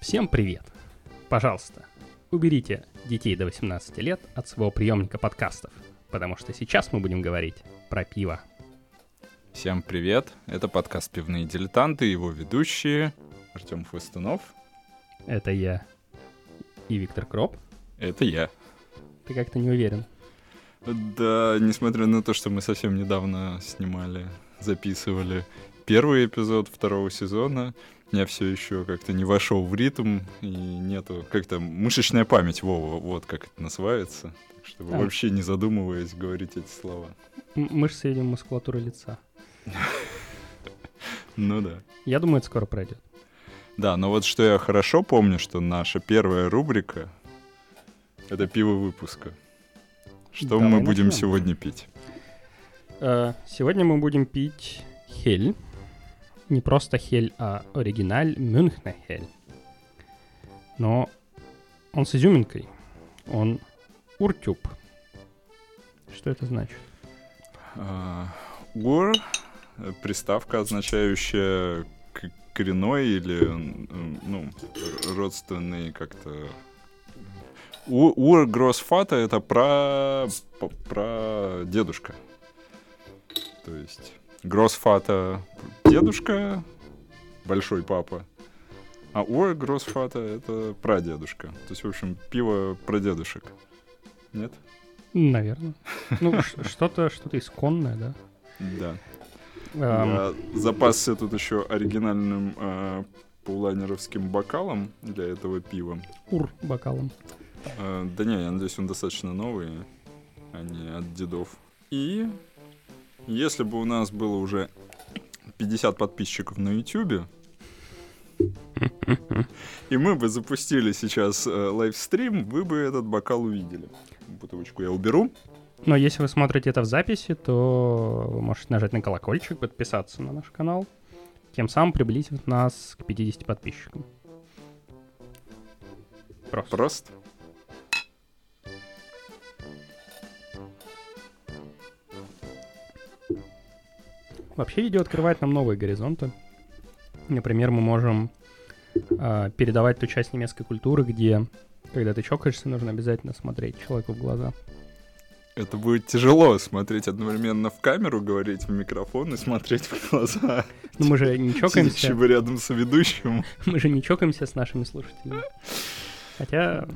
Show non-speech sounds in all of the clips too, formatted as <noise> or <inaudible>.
Всем привет! Пожалуйста, уберите детей до 18 лет от своего приемника подкастов, потому что сейчас мы будем говорить про пиво. Всем привет! Это подкаст «Пивные дилетанты», его ведущие Артем Хвостунов. Это я и Виктор Кроп. Это я. Ты как-то не уверен. Да, несмотря на то, что мы совсем недавно снимали, записывали первый эпизод второго сезона, я все еще как-то не вошел в ритм, и нету как-то мышечная память, Вова, вот как это называется. Так что а. вообще не задумываясь говорить эти слова. М- мышцы или мускулатура лица. <laughs> Ну да. Я думаю, это скоро пройдет. Да, но вот что я хорошо помню, что наша первая рубрика — это пиво выпуска. Что мы будем сегодня пить? Э, сегодня мы будем пить хель не просто хель, а оригиналь Мюнхна хель. Но он с изюминкой. Он уртюб. Что это значит? Uh, ур — приставка, означающая коренной или ну, родственный как-то... Ур Гроссфата — это про, про дедушка. То есть Гроссфата дедушка, большой папа, а Уэ Гроссфата это прадедушка. То есть, в общем, пиво про дедушек. Нет? Наверное. Ну, <laughs> что-то что-то исконное, да? Да. Я запасся тут еще оригинальным э, паулайнеровским бокалом для этого пива. Ур бокалом. Э, да не, я надеюсь, он достаточно новый, а не от дедов. И если бы у нас было уже 50 подписчиков на YouTube, <laughs> и мы бы запустили сейчас э, лайвстрим, вы бы этот бокал увидели. Бутылочку я уберу. Но если вы смотрите это в записи, то вы можете нажать на колокольчик, подписаться на наш канал, тем самым приблизив нас к 50 подписчикам. Просто. Просто. Вообще видео открывает нам новые горизонты. Например, мы можем э, передавать ту часть немецкой культуры, где, когда ты чокаешься, нужно обязательно смотреть человеку в глаза. Это будет тяжело смотреть одновременно в камеру, говорить в микрофон и смотреть в глаза. Ну мы же не чокаемся. рядом с ведущим. Мы же не чокаемся с нашими слушателями. Хотя,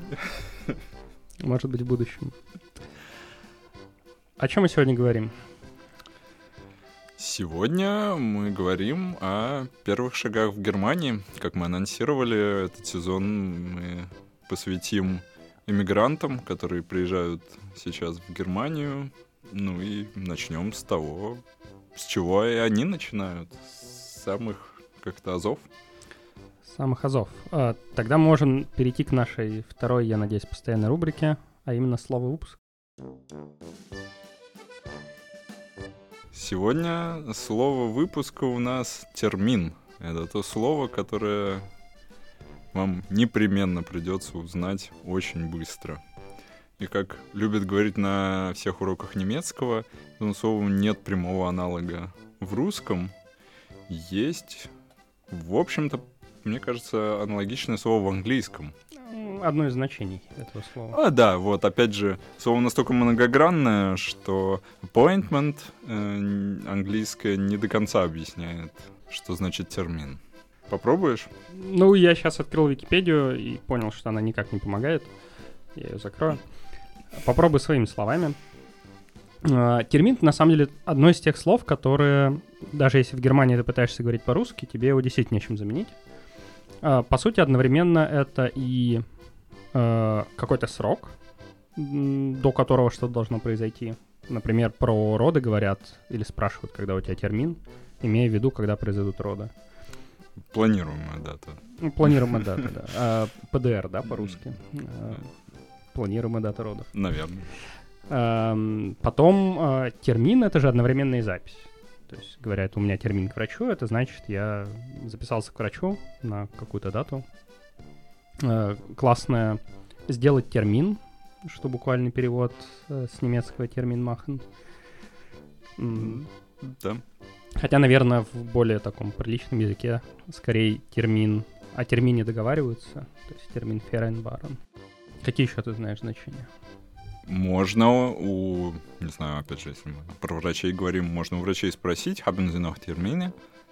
может быть, в будущем. О чем мы сегодня говорим? Сегодня мы говорим о первых шагах в Германии. Как мы анонсировали, этот сезон мы посвятим иммигрантам, которые приезжают сейчас в Германию. Ну и начнем с того, с чего и они начинают. С самых как-то азов. Самых азов. А, тогда можем перейти к нашей второй, я надеюсь, постоянной рубрике, а именно слово выпуск. Сегодня слово выпуска у нас термин. Это то слово, которое вам непременно придется узнать очень быстро. И как любят говорить на всех уроках немецкого, этому слову нет прямого аналога в русском. Есть, в общем-то, мне кажется, аналогичное слово в английском — одно из значений этого слова. А, да, вот, опять же, слово настолько многогранное, что appointment э, английское не до конца объясняет, что значит термин. Попробуешь? Ну, я сейчас открыл Википедию и понял, что она никак не помогает. Я ее закрою. Попробуй своими словами. Э, термин, на самом деле, одно из тех слов, которые, даже если в Германии ты пытаешься говорить по-русски, тебе его действительно нечем заменить. Э, по сути, одновременно это и э, какой-то срок, до которого что-то должно произойти. Например, про роды говорят или спрашивают, когда у тебя термин, имея в виду, когда произойдут роды. Планируемая дата. Ну, планируемая <laughs> дата, да. А, ПДР, да, по-русски. Планируемая дата родов. Наверное. А, потом а, термин — это же одновременная запись. То есть говорят, у меня термин к врачу, это значит, я записался к врачу на какую-то дату, Э, классная сделать термин, что буквальный перевод э, с немецкого термин machen. М, Да. Хотя, наверное, в более таком приличном языке скорее термин, о термине договариваются, то есть термин vereinbaren. Какие еще ты знаешь значения? Можно у, не знаю, опять же, если мы про врачей говорим, можно у врачей спросить, haben Sie noch термины?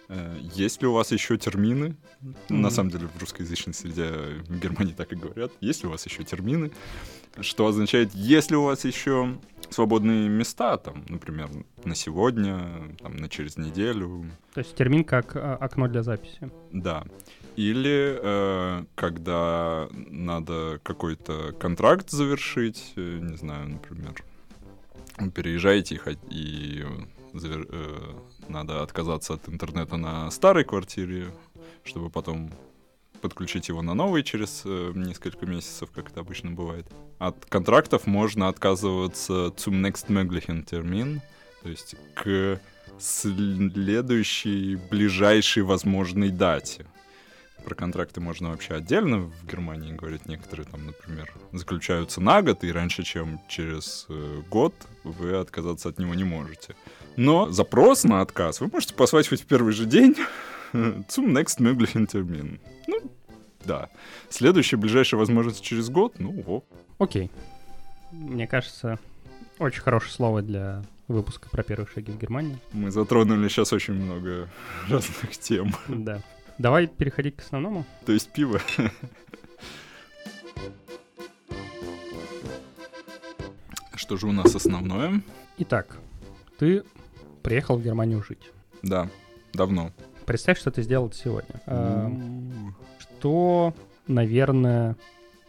Э, Есть ли у вас еще термины? На Мгм. самом деле в русскоязычной среде в Германии так и говорят. Есть ли у вас еще термины? Что означает, есть ли у вас еще свободные места, там, например, на сегодня, там, на через неделю, То есть термин как э, окно для записи. да. Или э, когда надо какой-то контракт завершить, э, не знаю, например, переезжаете и, и завер- э, надо отказаться от интернета на старой квартире, чтобы потом подключить его на новый через э, несколько месяцев, как это обычно бывает. От контрактов можно отказываться zum nächstmöglichen Termin, то есть к следующей, ближайшей возможной дате. Про контракты можно вообще отдельно в Германии говорить. Некоторые там, например, заключаются на год, и раньше, чем через э, год, вы отказаться от него не можете. Но запрос на отказ вы можете послать хоть в первый же день <laughs> zum nächstmöglichen Termin. Ну, да. Следующая, ближайшая возможность через год, ну, ок. Окей. Мне кажется, очень хорошее слово для выпуска про первые шаги в Германии. Мы затронули сейчас очень много <laughs> разных тем. Да. Давай переходить к основному. То есть пиво. <laughs> Что же у нас основное? Итак, ты приехал в Германию жить. Да, давно. Представь, что ты сделал сегодня. Эм, Что, наверное,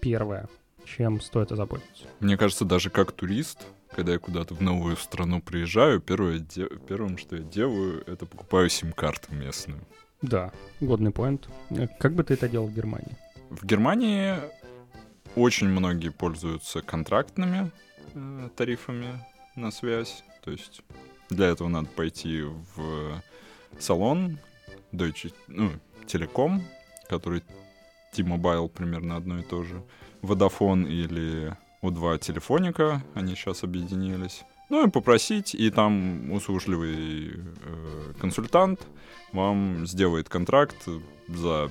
первое, чем стоит озаботиться? Мне кажется, даже как турист, когда я куда-то в новую страну приезжаю, первое де- первым, что я делаю, это покупаю сим-карту местную. Да, годный поинт. Э, Как бы ты это делал в Германии? В Германии очень многие пользуются контрактными э, тарифами на связь. То есть для этого надо пойти в салон Deutsche, ну, Telekom, который T-Mobile примерно одно и то же. Vodafone или У2 Телефоника, они сейчас объединились. Ну и попросить, и там услужливый э, консультант вам сделает контракт за,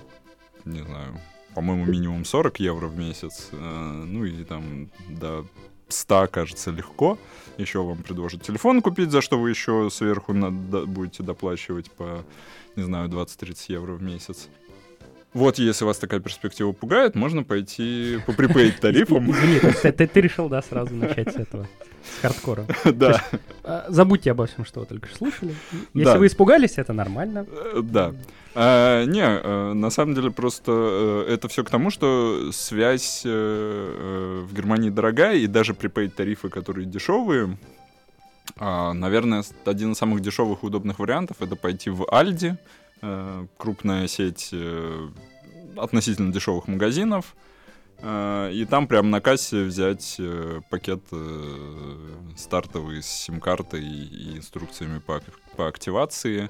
не знаю, по-моему, минимум 40 евро в месяц. э, ну и там до 100, кажется, легко. Еще вам предложат телефон купить, за что вы еще сверху надо- будете доплачивать по, не знаю, 20-30 евро в месяц. Вот, если вас такая перспектива пугает, можно пойти по припейд тарифам. <laughs> Ты, решил, да, сразу начать с этого, с хардкора. <laughs> Да, А, Забудьте обо всем, что вы только что слушали. Если вы испугались, это нормально. э, да. А, Не, э, на самом деле просто э, это все к тому, что связь в Германии дорогая, и даже припейд тарифы, которые дешевые, а, наверное, один из самых дешевых и удобных вариантов это пойти в Альди, крупная сеть э, относительно дешевых магазинов, э, и там прямо на кассе взять э, пакет э, стартовый с сим-картой и инструкциями по, по активации.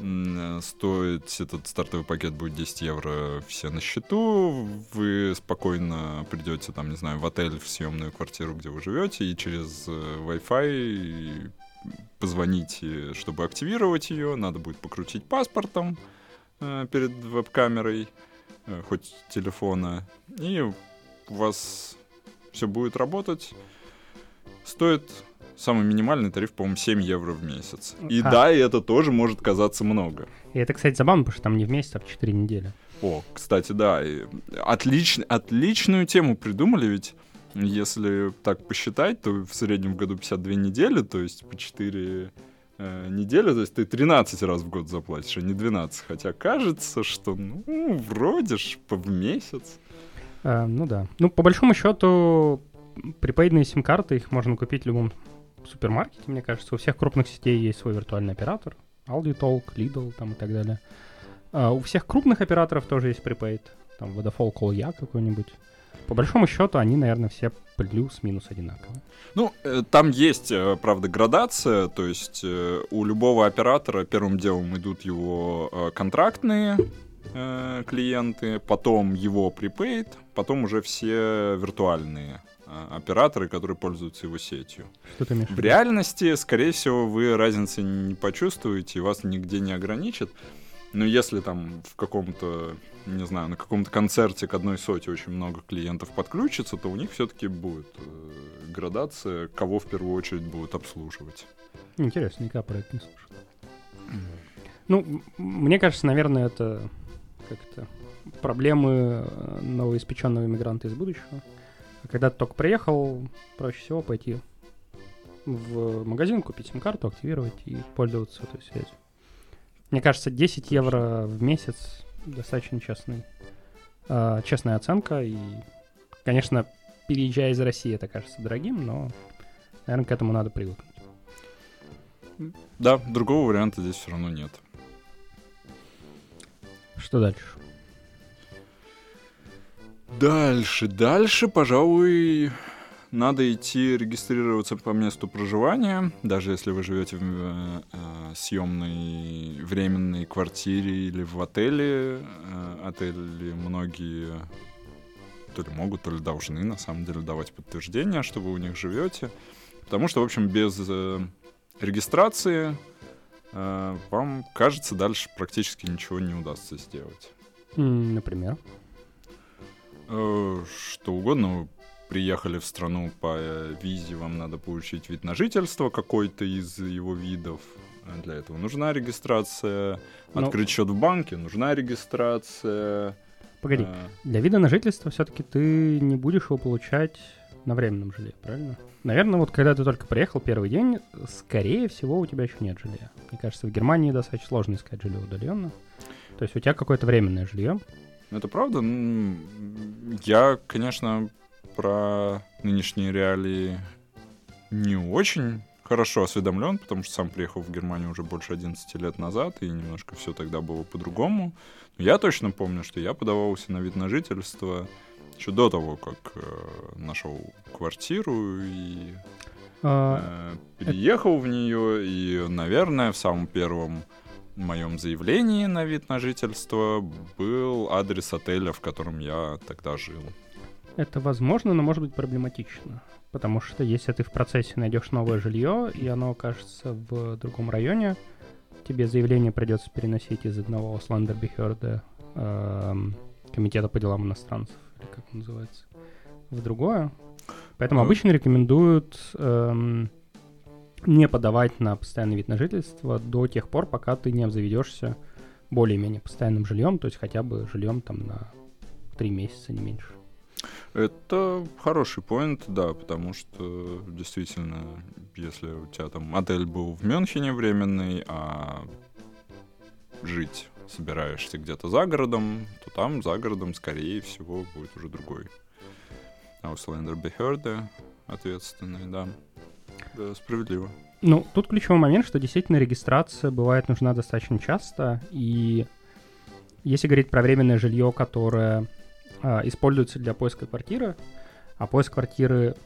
М, э, Стоить этот стартовый пакет будет 10 евро все на счету. Вы спокойно придете, там, не знаю, в отель, в съемную квартиру, где вы живете, и через э, Wi-Fi позвоните, чтобы активировать ее. Надо будет покрутить паспортом э, перед веб-камерой, э, хоть телефона. И у вас все будет работать. Стоит самый минимальный тариф, по-моему, 7 евро в месяц. И А. да, и это тоже может казаться много. И это, кстати, забавно, потому что там не в месяц, а в 4 недели. О, кстати, да, и отлич- отличную тему придумали, ведь если так посчитать, то в среднем в году 52 недели, то есть по 4 э, недели, то есть ты 13 раз в год заплатишь, а не 12. Хотя кажется, что, ну, вроде ж в месяц. А, ну да. Ну, по большому счету, припейдные сим-карты, их можно купить в любом супермаркете, мне кажется. У всех крупных сетей есть свой виртуальный оператор. Aldi Talk, Lidl там и так далее. А у всех крупных операторов тоже есть припейд. Там Vodafone Call Я какой-нибудь. По большому счету, они, наверное, все плюс-минус одинаковые. Ну, э, там есть, э, правда, градация, то есть э, у любого оператора первым делом идут его контрактные клиенты, потом его prepaid, потом уже все виртуальные операторы, которые пользуются его сетью. Что ты имеешь? В реальности, скорее всего, вы разницы не почувствуете, вас нигде не ограничат. Но если там в каком-то, не знаю, на каком-то концерте к одной соте очень много клиентов подключится, то у них все-таки будет э, градация, кого в первую очередь будут обслуживать. Интересно, никогда про это не слушал. Ну, мне кажется, наверное, это как-то проблемы э, новоиспеченного иммигранта из будущего. Когда ты только приехал, проще всего пойти в магазин, купить сим-карту, активировать и пользоваться этой связью. Мне кажется, 10 евро в месяц достаточно честный, э, честная оценка. И, конечно, переезжая из России, это кажется дорогим, но, наверное, к этому надо привыкнуть. Да, другого варианта здесь все равно нет. Что дальше? Дальше, дальше, пожалуй, надо идти регистрироваться по месту проживания, даже если вы живете в э, э, съемной временной квартире или в отеле. Э, отели многие то ли могут, то ли должны на самом деле давать подтверждение, что вы у них живете. Потому что, в общем, без э, регистрации э, вам, кажется, дальше практически ничего не удастся сделать. Например? Э, Что угодно. Приехали в страну по э, визе, вам надо получить вид на жительство какой-то из его видов. Для этого нужна регистрация. Ну- Открыть счет в банке нужна регистрация. Погоди, Э, для вида на жительство все-таки ты не будешь его получать на временном жилье, правильно? Наверное, вот когда ты только приехал первый день, скорее всего, у тебя еще нет жилья. Мне кажется, в Германии достаточно сложно искать жилье удаленно. То есть у тебя какое-то временное жилье. Это правда? Я, конечно, про нынешние реалии не очень хорошо осведомлен, потому что сам приехал в Германию уже больше 11 лет назад, и немножко все тогда было по-другому. Но я точно помню, что я подавался на вид на жительство еще до того, как э, нашел квартиру и А, э, переехал в нее, и, наверное, в самом первом моем заявлении на вид на жительство был адрес отеля, в котором я тогда жил. Это возможно, но может быть проблематично. Потому что если ты в процессе найдешь новое жилье, и оно окажется в другом районе, тебе заявление придется переносить из одного Сландербихерда эм, комитета по делам иностранцев, или как он называется, в другое. Поэтому обычно рекомендуют эм, не подавать на постоянный вид на жительство до тех пор, пока ты не обзаведешься более-менее постоянным жильем, то есть хотя бы жильем там на три месяца, не меньше. Это хороший поинт, да, потому что действительно, если у тебя там отель был в Мюнхене временный, а жить собираешься где-то за городом, то там за городом, скорее всего, будет уже другой Auslander Behörde ответственный, да. Да, справедливо. Ну, тут ключевой момент, что действительно регистрация бывает нужна достаточно часто, и если говорить про временное жилье, которое используется для поиска квартиры, а поиск квартиры,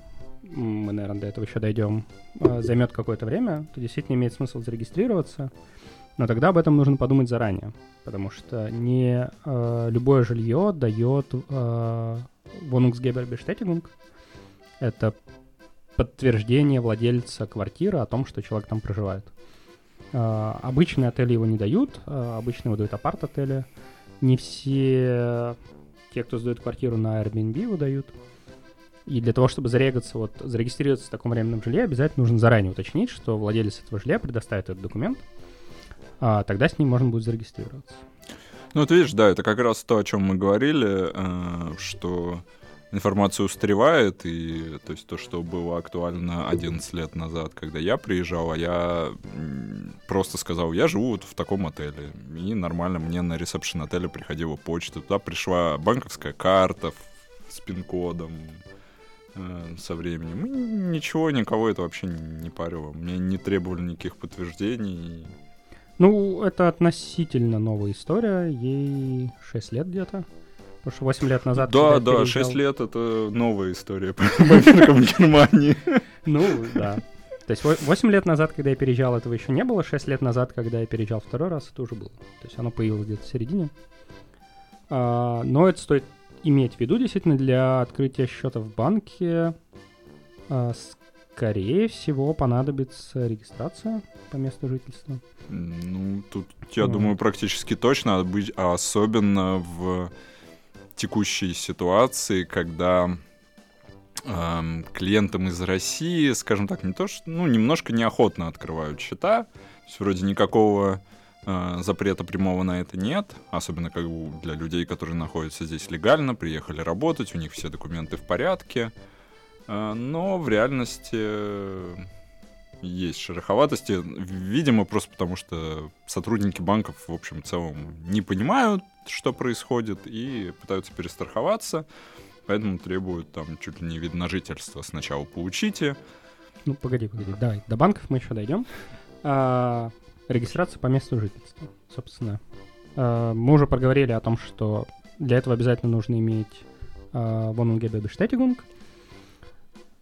мы, наверное, до этого еще дойдем, а, займет какое-то время, то действительно имеет смысл зарегистрироваться, но тогда об этом нужно подумать заранее, потому что не а, любое жилье дает а, Wohnungsgeberbestätigung. Это подтверждение владельца квартиры о том, что человек там проживает. А, обычные отели его не дают, а, обычно его дают апарт-отели. Не все те, кто сдают квартиру на Airbnb, его дают. И для того, чтобы зарегаться, вот, зарегистрироваться в таком временном жилье, обязательно нужно заранее уточнить, что владелец этого жилья предоставит этот документ, а тогда с ним можно будет зарегистрироваться. Ну, вот видишь, да, это как раз то, о чем мы говорили, э, что информация устаревает, и то есть то, что было актуально 11 лет назад, когда я приезжал, а я просто сказал, я живу вот в таком отеле, и нормально мне на ресепшн отеля приходила почта, туда пришла банковская карта с пин-кодом э, со временем. И ничего, никого это вообще не парило. Мне не требовали никаких подтверждений. Ну, это относительно новая история, ей 6 лет где-то. Потому что 8 лет назад... Да, да, переезжал- 6 лет это новая история <laughs> по бомбежкам Германии. Ну, да. То есть 8 лет назад, когда я переезжал, этого еще не было. 6 лет назад, когда я переезжал второй раз, это уже было. То есть оно появилось где-то в середине. А, но это стоит иметь в виду действительно для открытия счета в банке. А, скорее всего, понадобится регистрация по месту жительства. Ну, тут, я Вот. думаю, практически точно, а особенно в текущей ситуации, когда эм, клиентам из России, скажем так, не то что, ну, немножко неохотно открывают счета, то есть вроде никакого э, запрета прямого на это нет, особенно как бы для людей, которые находятся здесь легально, приехали работать, у них все документы в порядке, Э, но в реальности э, есть шероховатости, видимо, просто потому что сотрудники банков, в общем, в целом не понимают, что происходит, и пытаются перестраховаться, поэтому требуют там чуть ли не вид на жительство. Сначала получите, Ну, погоди, погоди, давай, до банков мы еще дойдем. А, регистрация по месту жительства, собственно. А, мы уже проговорили о том, что для этого обязательно нужно иметь а, Wohnungebe Bestätigung.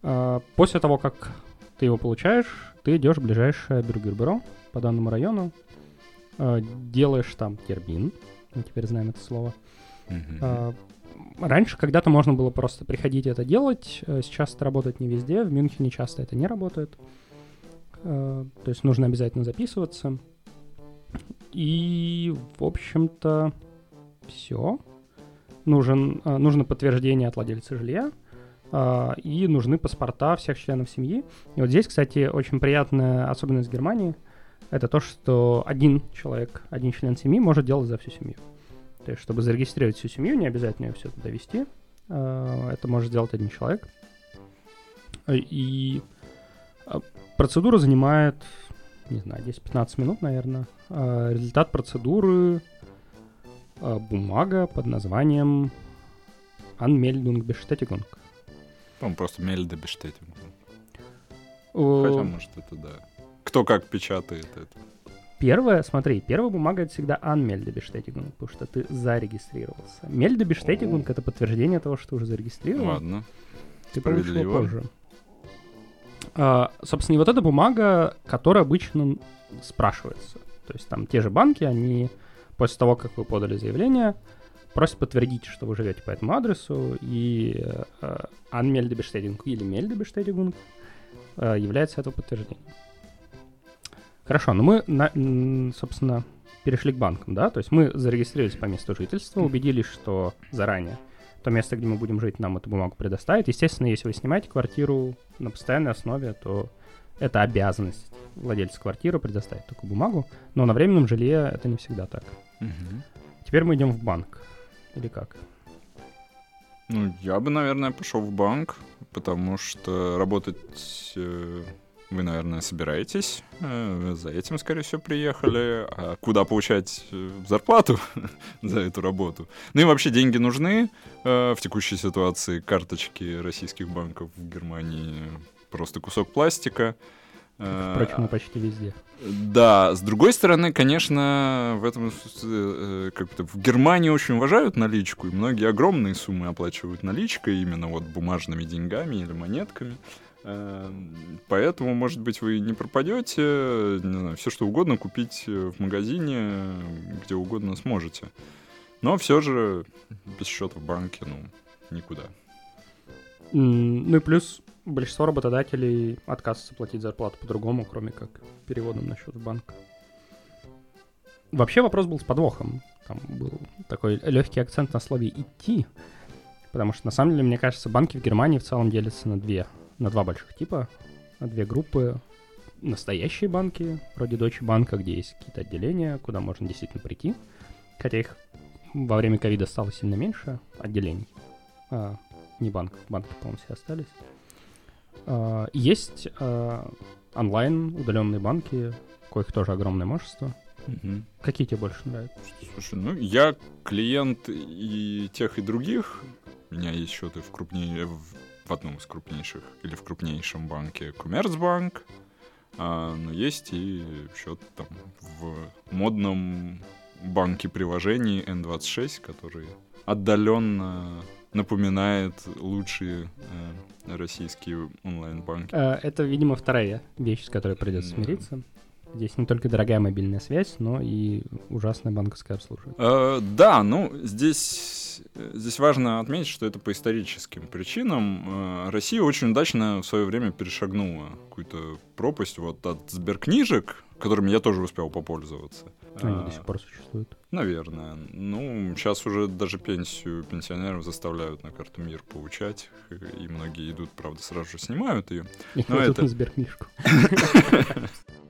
А, после того, как ты его получаешь, ты идешь в ближайшее бюргербюро по данному району, а, делаешь там термин, мы теперь знаем это слово, а, Раньше когда-то можно было просто приходить это делать. э, Сейчас это работает не везде. В Мюнхене часто это не работает. Э, То есть нужно обязательно записываться. И, в общем-то, все. Нужен, э, нужно подтверждение от владельца жилья. И нужны паспорта всех членов семьи. И вот здесь, кстати, очень приятная особенность Германии. Это то, что один человек, один член семьи может делать за всю семью. То есть, чтобы зарегистрировать всю семью, не обязательно ее все туда вести. Э, Это может сделать один человек. И э, процедура занимает, не знаю, 10-15 минут, наверное. Э, Результат процедуры бумага под названием Anmeldung Bestätigung. По-моему, просто мельда бештетинг. Э, Хотя, может, это да. Кто как печатает это. Первое, смотри, первая бумага это всегда Anmeldebestetigung, потому что ты зарегистрировался. О. это подтверждение того, что ты уже зарегистрирован. Ладно. Ты его Справедливо. позже. А, собственно, и вот эта бумага, которая обычно спрашивается. То есть там те же банки, они после того, как вы подали заявление, просят подтвердить, что вы живете по этому адресу, и э, Anmeldebestetigung или Meldebestetigung э, является этого подтверждением. Хорошо, ну мы, на- собственно, перешли к банкам, да? То есть мы зарегистрировались по месту жительства, убедились, что заранее то место, где мы будем жить, нам эту бумагу предоставит. Естественно, если вы снимаете квартиру на постоянной основе, то это обязанность владельца квартиры предоставить такую бумагу, но на временном жилье это не всегда так. Мгм. Теперь мы идем в банк. Или как? Ну, я бы, наверное, пошел в банк, потому что работать э, вы, наверное, собираетесь. э, за этим, скорее всего, приехали. А куда получать э, зарплату <laughs> за эту работу? Ну и вообще деньги нужны э, в текущей ситуации. Карточки российских банков в Германии просто кусок пластика. Впрочем, мы почти везде. да, с другой стороны, конечно, в этом как-то в Германии очень уважают наличку, и многие огромные суммы оплачивают наличкой, именно вот бумажными деньгами или монетками. Э, Поэтому, может быть, вы не пропадете, не знаю, все что угодно купить э, в магазине, где угодно сможете. Но все же без счета в банке, ну, никуда. Ну и плюс большинство работодателей отказываются платить зарплату по-другому, кроме как переводом на счет в банк. Вообще вопрос был с подвохом. Там был такой легкий акцент на слове «идти», потому что, на самом деле, мне кажется, банки в Германии в целом делятся на две, на два больших типа, на две группы. Настоящие банки, вроде Deutsche банка, где есть какие-то отделения, куда можно действительно прийти, хотя их во время ковида стало сильно меньше отделений. А, не банк, банки, по-моему, все остались. А, Есть а, онлайн удаленные банки, коих тоже огромное множество. Мгм. Какие тебе больше нравятся? Слушай, ну я клиент и тех, и других. У меня есть счеты в крупнее, в, в одном из крупнейших или в крупнейшем банке Коммерцбанк. А, но есть и счет там в модном банке приложений N26, который отдаленно напоминает лучшие э, российские онлайн-банки. Э, Это, видимо, вторая вещь, с которой придется Да. смириться. Здесь не только дорогая мобильная связь, но и ужасное банковское обслуживание. Э, да, ну здесь, здесь важно отметить, что это по историческим причинам. Э, Россия очень удачно в свое время перешагнула какую-то пропасть вот от сберкнижек, которыми я тоже успел попользоваться. Они до сих пор существуют. Наверное. Ну, сейчас уже даже пенсию пенсионеров заставляют на карту МИР получать, и многие идут, правда, сразу же снимают ее. И Но это... на сберкнижку. <laughs>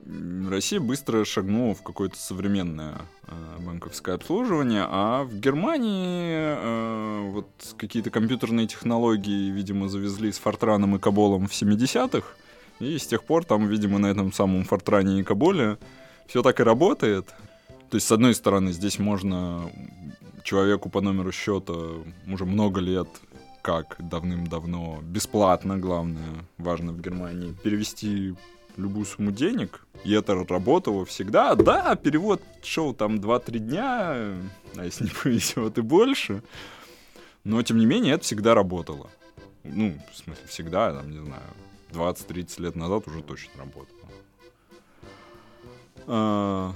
Россия быстро шагнула в какое-то современное э, банковское обслуживание, а в Германии э, вот какие-то компьютерные технологии, видимо, завезли с Фортраном и Каболом в 70-х, и с тех пор там, видимо, на этом самом Фортране и Каболе все так и работает. То есть, с одной стороны, здесь можно человеку по номеру счета уже много лет как давным-давно бесплатно, главное, важно в Германии, перевести любую сумму денег, и это работало всегда. Да, перевод шел там 2-3 дня, а если не <laughs> повезет и больше. Но, тем не менее, это всегда работало. Ну, в смысле, всегда, там, не знаю, 20-30 лет назад уже точно работало. А,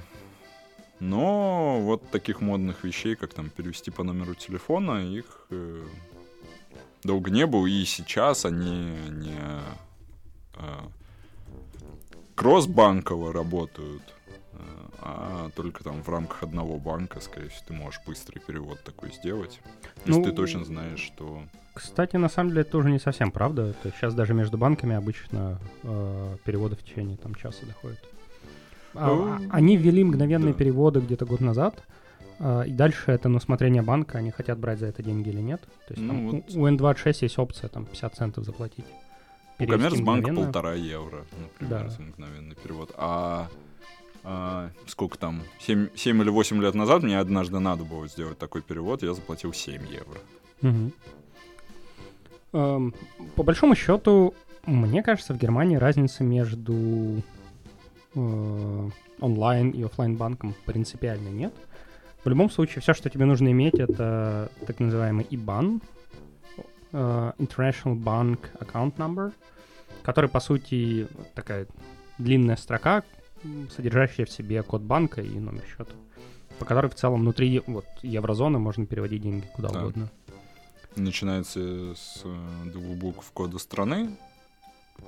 но вот таких модных вещей, как там перевести по номеру телефона, их э, долго не было, и сейчас они не э, кроссбанково работают, э, а только там в рамках одного банка, скорее всего, ты можешь быстрый перевод такой сделать, если ну, ты точно знаешь, что... Кстати, на самом деле это тоже не совсем правда. То есть сейчас даже между банками обычно э, переводы в течение там часа доходят. А, они ввели мгновенные да. переводы где-то год назад, а, и дальше это на усмотрение банка, они хотят брать за это деньги или нет. То есть ну, там, вот... у N26 есть опция там 50 центов заплатить. У Коммерцбанка полтора евро, например, да. за мгновенный перевод. А, а сколько там, 7, 7 или 8 лет назад мне однажды надо было сделать такой перевод, я заплатил 7 евро. Угу. Эм, по большому счету, мне кажется, в Германии разница между э, онлайн и офлайн банком принципиально нет. В любом случае, все, что тебе нужно иметь, это так называемый IBAN, uh, International Bank Account Number, который, по сути, такая длинная строка, содержащая в себе код банка и номер счета, по которой в целом внутри вот, еврозоны можно переводить деньги куда да. угодно. Начинается с э, двух букв кода страны,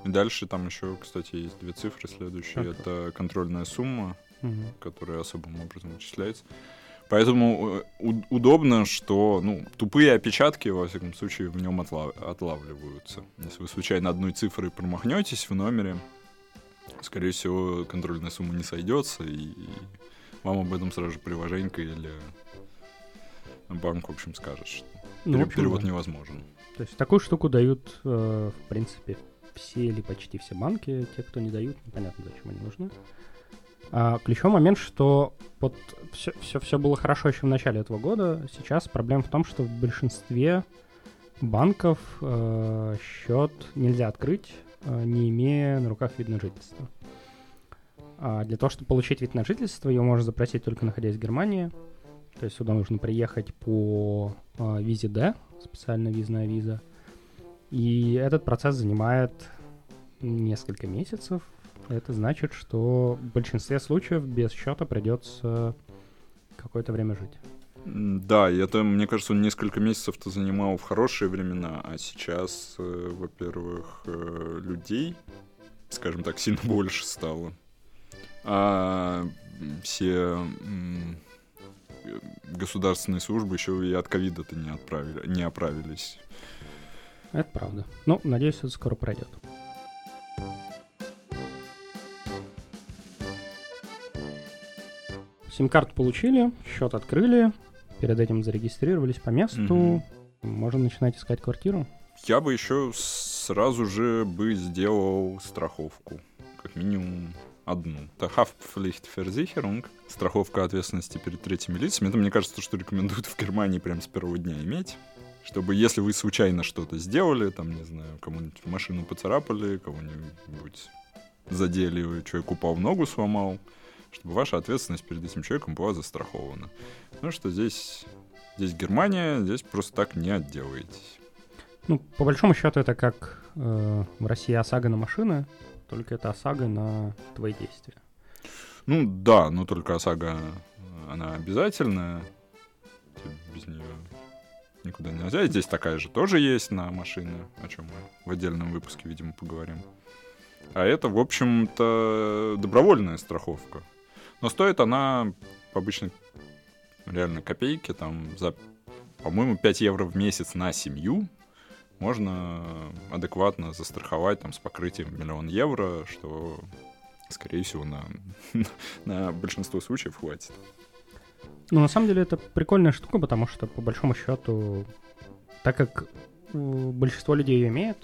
и дальше там еще, кстати, есть две цифры следующие. Это контрольная сумма, угу. которая особым образом вычисляется. Поэтому э, удобно, что ну, тупые опечатки, во всяком случае, в нем отлав отлавливаются. Если вы случайно одной цифрой промахнетесь в номере, скорее всего, контрольная сумма не сойдется, и, и вам об этом сразу же приложенька или банк, в общем, скажет, что ну, в общем, перевод да. невозможен. То есть такую штуку дают, э, в принципе, все или почти все банки, те, кто не дают, непонятно, зачем они нужны. А, ключевой момент, что вот все, все, все было хорошо еще в начале этого года. Сейчас проблема в том, что в большинстве банков э, счет нельзя открыть, э, не имея на руках вид на жительство. А для того, чтобы получить вид на жительство, его можно запросить только находясь в Германии. То есть сюда нужно приехать по э, визе D, специальная визная виза. И этот процесс занимает несколько месяцев. Это значит, что в большинстве случаев без счета придется какое-то время жить. Да, и это, мне кажется, он несколько месяцев-то занимал в хорошие времена, а сейчас, э, во-первых, э, людей, скажем так, сильно <laughs> больше стало. А все государственные службы еще и от ковида-то не, отправили, не оправились. Это правда. Ну, надеюсь, это скоро пройдет. Сим-карту получили, счет открыли, перед этим зарегистрировались по месту. Mm-hmm. Можно начинать искать квартиру. Я бы еще сразу же бы сделал страховку. Как минимум одну. Это Haftpflichtversicherung, страховка ответственности перед третьими лицами. Это, мне кажется, то, что рекомендуют в Германии прямо с первого дня иметь чтобы если вы случайно что-то сделали, там, не знаю, кому-нибудь машину поцарапали, кого-нибудь задели, человек упал в ногу, сломал, чтобы ваша ответственность перед этим человеком была застрахована. Ну что здесь, здесь Германия, здесь просто так не отделаетесь. Ну, по большому счету, это как э, в России ОСАГО на машины, только это ОСАГО на твои действия. Ну да, но только ОСАГО, она обязательная. Без нее никуда нельзя. Здесь такая же тоже есть на машины, о чем мы в отдельном выпуске, видимо, поговорим. А это, в общем-то, добровольная страховка. Но стоит она обычно реально копейки, там за, по-моему, 5 евро в месяц на семью можно адекватно застраховать там с покрытием миллион евро, что, скорее всего, на, <laughs> на большинство случаев хватит. Ну, на самом деле, это прикольная штука, потому что, по большому счету, так как большинство людей ее имеют,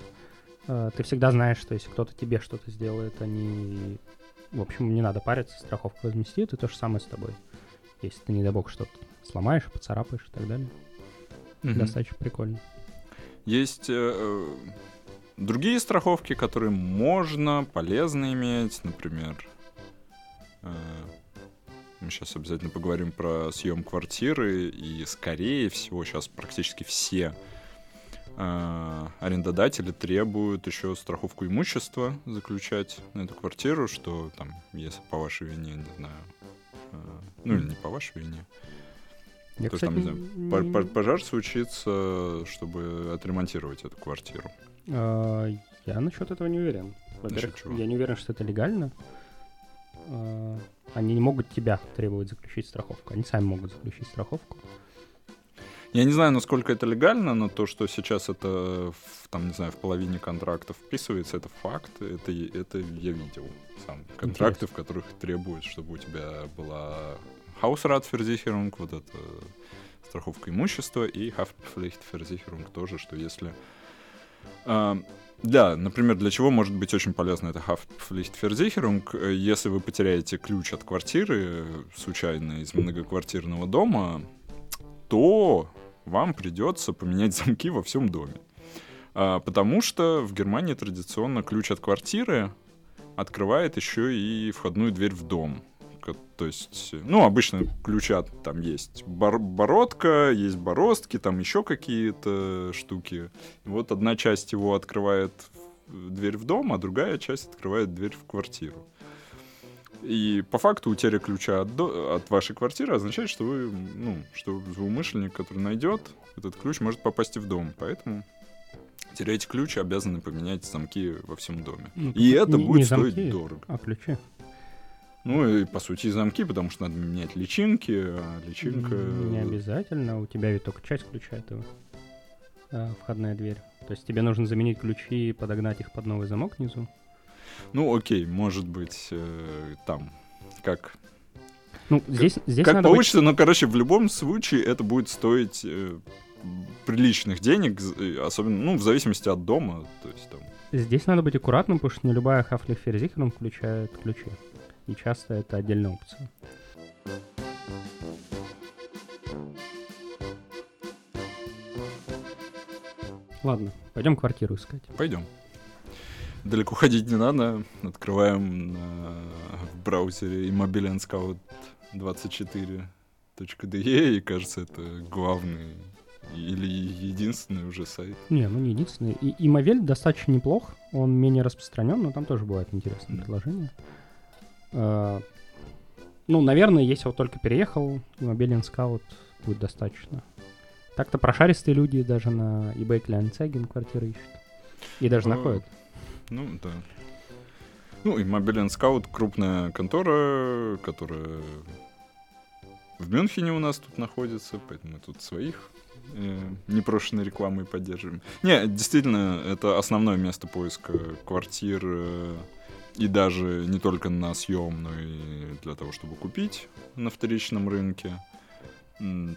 э, ты всегда знаешь, что если кто-то тебе что-то сделает, они... В общем, не надо париться, страховка возместит, и то же самое с тобой. Если ты, не дай бог, что-то сломаешь, поцарапаешь и так далее. Mm-hmm. Достаточно прикольно. Есть э, э, другие страховки, которые можно, полезно иметь, например... Э, мы сейчас обязательно поговорим про съем квартиры, и скорее всего сейчас практически все э, арендодатели требуют еще страховку имущества заключать на эту квартиру, что там, если по вашей вине, не знаю, э, ну или не по вашей вине, я, то кстати, есть там, не знаю, не... пожар случится, чтобы отремонтировать эту квартиру. А, я насчет этого не уверен. Во-первых, я не уверен, что это легально. А, они не могут тебя требовать заключить страховку. Они сами могут заключить страховку. Я не знаю, насколько это легально, но то, что сейчас это, в, там, не знаю, в половине контрактов вписывается, это факт. Это, это я видел сам. Контракты, Интересно. в которых требуют, чтобы у тебя была Hausratversicherung, вот это страховка имущества, и Haftpflichtversicherung тоже, что если э, да, например, для чего может быть очень полезно это Haftpflichtversicherung, если вы потеряете ключ от квартиры случайно из многоквартирного дома, то вам придется поменять замки во всем доме. А, потому что в Германии традиционно ключ от квартиры открывает еще и входную дверь в дом. То есть, ну, обычно ключа там есть бор- бородка, есть бороздки, там еще какие-то штуки. Вот одна часть его открывает дверь в дом, а другая часть открывает дверь в квартиру. И по факту утеря ключа от, до, от вашей квартиры означает, что вы, ну, что злоумышленник, который найдет этот ключ, может попасть и в дом. Поэтому теряете ключ, обязаны поменять замки во всем доме. Ну, и это не, будет не стоить замки, дорого. А ключи? Ну и по сути замки, потому что надо менять личинки, а личинка... Не обязательно, у тебя ведь только часть ключа этого. А, входная дверь. То есть тебе нужно заменить ключи и подогнать их под новый замок внизу. Ну окей, может быть э, там как... Ну здесь, здесь как надо получится, быть... но короче в любом случае это будет стоить э, приличных денег, э, особенно ну в зависимости от дома, то есть там. Здесь надо быть аккуратным, потому что не любая Хафлих включает ключи и часто это отдельная опция. Ладно, пойдем квартиру искать. Пойдем. Далеко ходить не надо. Открываем на, в браузере Immobilien Scout 24.de, и кажется, это главный или единственный уже сайт. Не, ну не единственный. И Имовель достаточно неплох. Он менее распространен, но там тоже бывают интересные mm. предложения. Э, ну, наверное, если вот только переехал, мобилен скаут будет достаточно. Так-то прошаристые люди даже на eBay Kleinanzeigen квартиры ищут. И даже находят. Ну, да. Ну, и Mobile Scout крупная контора, которая в Мюнхене у нас тут находится, поэтому мы тут своих э, непрошенной рекламой поддерживаем. Не, действительно, это основное место поиска квартир э, и даже не только на съем, но и для того, чтобы купить на вторичном рынке.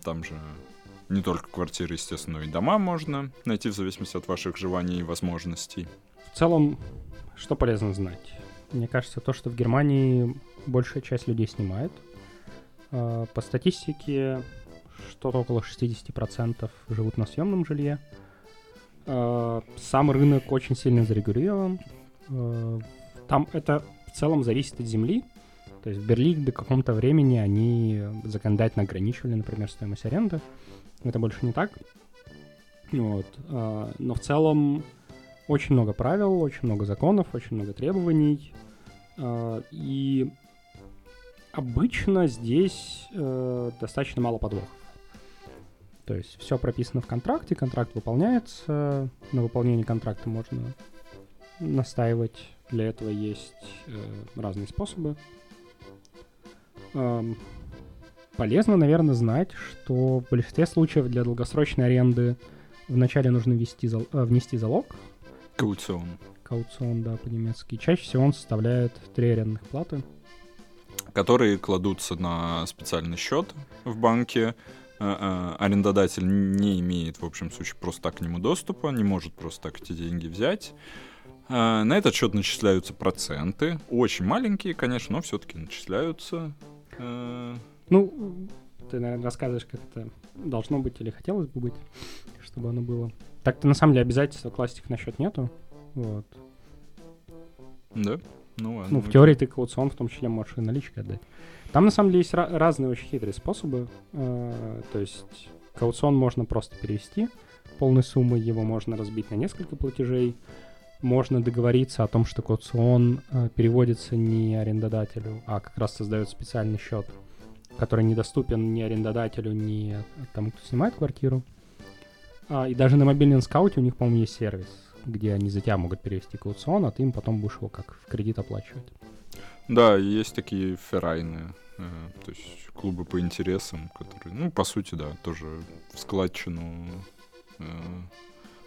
Там же не только квартиры, естественно, но и дома можно найти в зависимости от ваших желаний и возможностей. В целом, что полезно знать? Мне кажется, то, что в Германии большая часть людей снимает. А, по статистике, что-то около 60% живут на съемном жилье. А, сам рынок очень сильно зарегулирован. А, там это в целом зависит от земли. То есть в Берлине до каком-то времени они законодательно ограничивали, например, стоимость аренды. Это больше не так. Вот. А, но в целом очень много правил, очень много законов, очень много требований. А, и обычно здесь э, достаточно мало подвохов. То есть все прописано в контракте, контракт выполняется, на выполнение контракта можно настаивать. Для этого есть э, разные способы. Полезно, наверное, знать, что в большинстве случаев для долгосрочной аренды вначале нужно ввести зал, э, внести залог. Кауцион. Кауцион, да, по-немецки. Чаще всего он составляет три арендных платы. Которые кладутся на специальный счет в банке. Э, э, арендодатель не имеет, в общем случае, просто так к нему доступа, не может просто так эти деньги взять. На этот счет начисляются проценты. Очень маленькие, конечно, но все-таки начисляются. Э, Ну, ты, наверное, рассказываешь, как это должно быть или хотелось бы быть, чтобы оно было. Так-то, на самом деле, обязательства класть их на счет нету. Вот. Да? Ну, ладно. Ну, в теории ты кауцион в том числе можешь и наличкой отдать. Там, на самом деле, есть разные очень хитрые способы. Э, то есть кауцион можно просто перевести полной суммы, его можно разбить на несколько платежей. Можно договориться о том, что кауцион э, переводится не арендодателю, а как раз создает специальный счет, который недоступен ни арендодателю, ни тому, кто снимает квартиру. А, и даже на мобильном скауте у них, по-моему, есть сервис, где они за тебя могут перевести кауцион, а ты им потом будешь его как в кредит оплачивать. Да, есть такие феррайны, э, то есть клубы по интересам, которые, ну, по сути, да, тоже в складчину э,